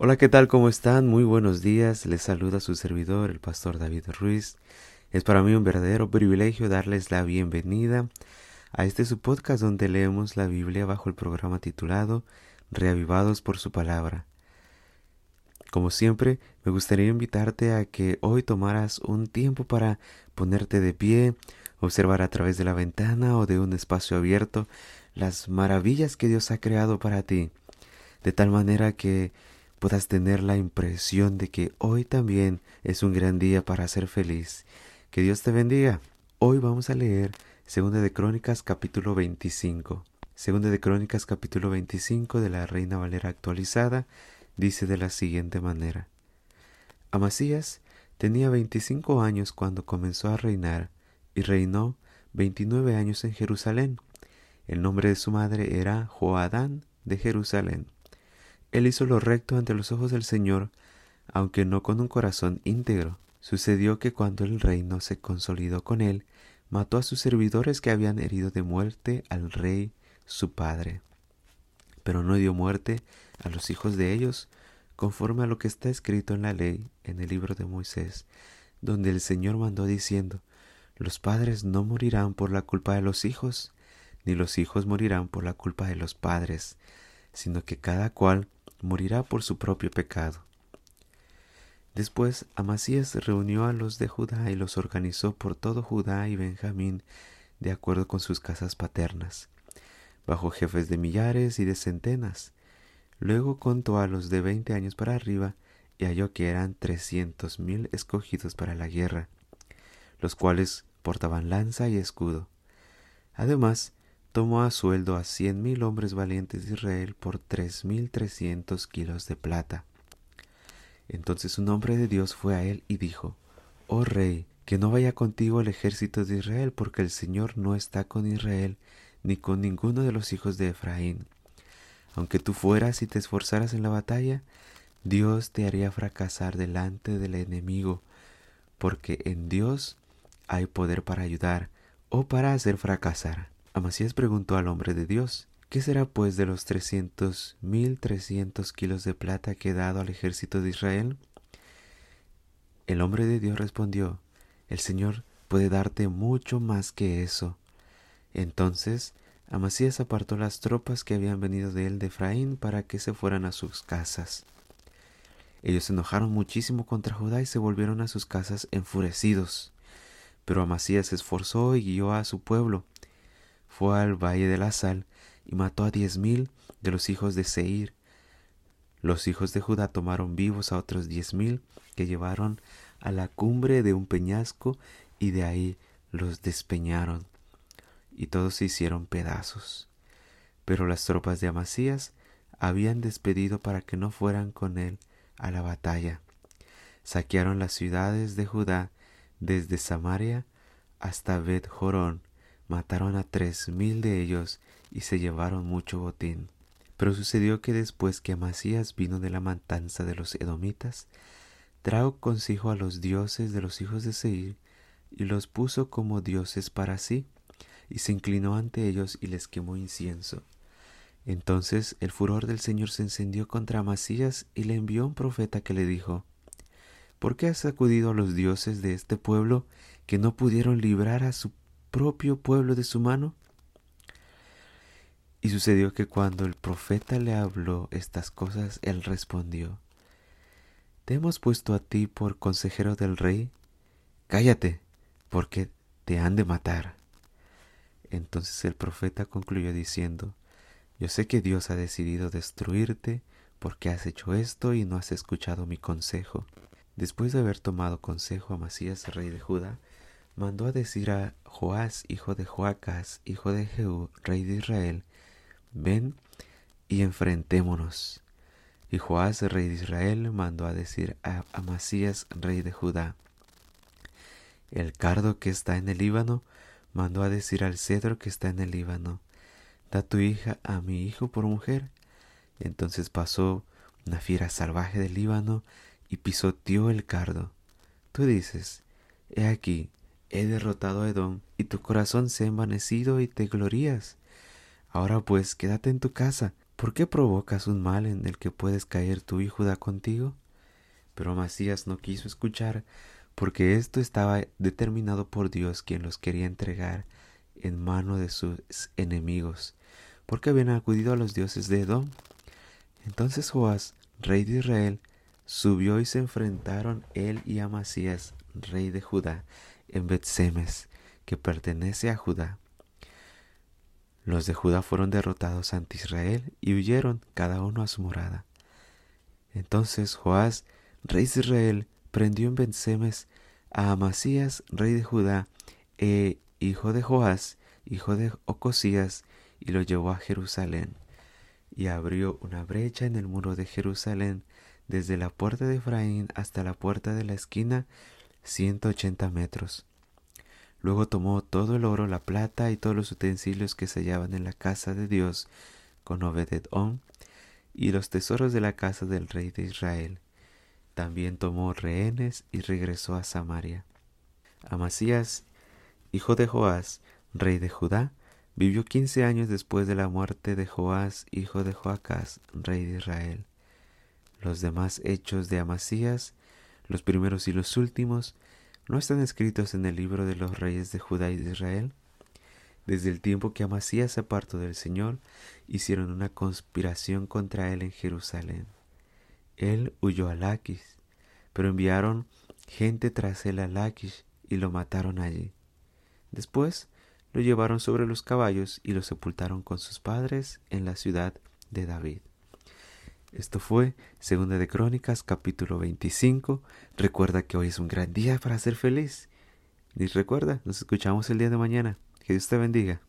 Hola, ¿qué tal? ¿Cómo están? Muy buenos días. Les saluda su servidor, el pastor David Ruiz. Es para mí un verdadero privilegio darles la bienvenida a este su podcast donde leemos la Biblia bajo el programa titulado Reavivados por su palabra. Como siempre, me gustaría invitarte a que hoy tomaras un tiempo para ponerte de pie, observar a través de la ventana o de un espacio abierto las maravillas que Dios ha creado para ti, de tal manera que puedas tener la impresión de que hoy también es un gran día para ser feliz. Que Dios te bendiga. Hoy vamos a leer Segunda de Crónicas capítulo 25. Segunda de Crónicas capítulo 25 de la Reina Valera actualizada dice de la siguiente manera. Amasías tenía 25 años cuando comenzó a reinar y reinó 29 años en Jerusalén. El nombre de su madre era Joadán de Jerusalén. Él hizo lo recto ante los ojos del Señor, aunque no con un corazón íntegro. Sucedió que cuando el reino se consolidó con él, mató a sus servidores que habían herido de muerte al rey su padre. Pero no dio muerte a los hijos de ellos, conforme a lo que está escrito en la ley, en el libro de Moisés, donde el Señor mandó diciendo, Los padres no morirán por la culpa de los hijos, ni los hijos morirán por la culpa de los padres, sino que cada cual morirá por su propio pecado. Después Amasías reunió a los de Judá y los organizó por todo Judá y Benjamín de acuerdo con sus casas paternas, bajo jefes de millares y de centenas. Luego contó a los de veinte años para arriba y halló que eran trescientos mil escogidos para la guerra, los cuales portaban lanza y escudo. Además, tomó a sueldo a cien mil hombres valientes de Israel por tres mil trescientos kilos de plata. Entonces un hombre de Dios fue a él y dijo, Oh rey, que no vaya contigo el ejército de Israel, porque el Señor no está con Israel, ni con ninguno de los hijos de Efraín. Aunque tú fueras y te esforzaras en la batalla, Dios te haría fracasar delante del enemigo, porque en Dios hay poder para ayudar o para hacer fracasar. Amasías preguntó al hombre de Dios, ¿Qué será pues de los trescientos mil trescientos kilos de plata que he dado al ejército de Israel? El hombre de Dios respondió, El Señor puede darte mucho más que eso. Entonces Amasías apartó las tropas que habían venido de él de Efraín para que se fueran a sus casas. Ellos se enojaron muchísimo contra Judá y se volvieron a sus casas enfurecidos. Pero Amasías se esforzó y guió a su pueblo fue al valle de la sal y mató a diez mil de los hijos de Seir. Los hijos de Judá tomaron vivos a otros diez mil que llevaron a la cumbre de un peñasco y de ahí los despeñaron y todos se hicieron pedazos. Pero las tropas de Amasías habían despedido para que no fueran con él a la batalla. Saquearon las ciudades de Judá desde Samaria hasta Bet Jorón mataron a tres mil de ellos y se llevaron mucho botín. Pero sucedió que después que Amasías vino de la matanza de los edomitas, trajo consigo a los dioses de los hijos de Seir y los puso como dioses para sí, y se inclinó ante ellos y les quemó incienso. Entonces el furor del Señor se encendió contra Amasías y le envió un profeta que le dijo, ¿Por qué has sacudido a los dioses de este pueblo que no pudieron librar a su propio pueblo de su mano? Y sucedió que cuando el profeta le habló estas cosas, él respondió, ¿Te hemos puesto a ti por consejero del rey? Cállate, porque te han de matar. Entonces el profeta concluyó diciendo, Yo sé que Dios ha decidido destruirte porque has hecho esto y no has escuchado mi consejo. Después de haber tomado consejo a Masías, rey de Judá, mandó a decir a Joás, hijo de Joacas, hijo de Jehú, rey de Israel, ven y enfrentémonos. Y Joás, rey de Israel, mandó a decir a Amasías, rey de Judá, el cardo que está en el Líbano, mandó a decir al cedro que está en el Líbano, da tu hija a mi hijo por mujer. entonces pasó una fiera salvaje del Líbano y pisoteó el cardo. Tú dices, he aquí, he derrotado a Edom, y tu corazón se ha envanecido y te glorías. Ahora pues quédate en tu casa, ¿por qué provocas un mal en el que puedes caer tú y Judá contigo? Pero Amasías no quiso escuchar, porque esto estaba determinado por Dios quien los quería entregar en mano de sus enemigos, porque habían acudido a los dioses de Edom. Entonces Joás, rey de Israel, subió y se enfrentaron él y Amasías, rey de Judá, en Betsemes, que pertenece a Judá. Los de Judá fueron derrotados ante Israel y huyeron cada uno a su morada. Entonces Joás, rey de Israel, prendió en Betsemes a Amasías, rey de Judá, e hijo de Joás, hijo de Ocosías, y lo llevó a Jerusalén. Y abrió una brecha en el muro de Jerusalén, desde la puerta de Efraín hasta la puerta de la esquina, ciento ochenta metros. Luego tomó todo el oro, la plata y todos los utensilios que se hallaban en la casa de Dios con Obededón y los tesoros de la casa del rey de Israel. También tomó rehenes y regresó a Samaria. Amasías, hijo de Joás, rey de Judá, vivió quince años después de la muerte de Joás, hijo de Joacás, rey de Israel. Los demás hechos de Amasías, los primeros y los últimos, ¿no están escritos en el libro de los reyes de Judá y de Israel? Desde el tiempo que Amasías se apartó del Señor, hicieron una conspiración contra él en Jerusalén. Él huyó a Laquis, pero enviaron gente tras él a Laquis y lo mataron allí. Después lo llevaron sobre los caballos y lo sepultaron con sus padres en la ciudad de David. Esto fue Segunda de Crónicas, capítulo 25. Recuerda que hoy es un gran día para ser feliz. Y recuerda, nos escuchamos el día de mañana. Que Dios te bendiga.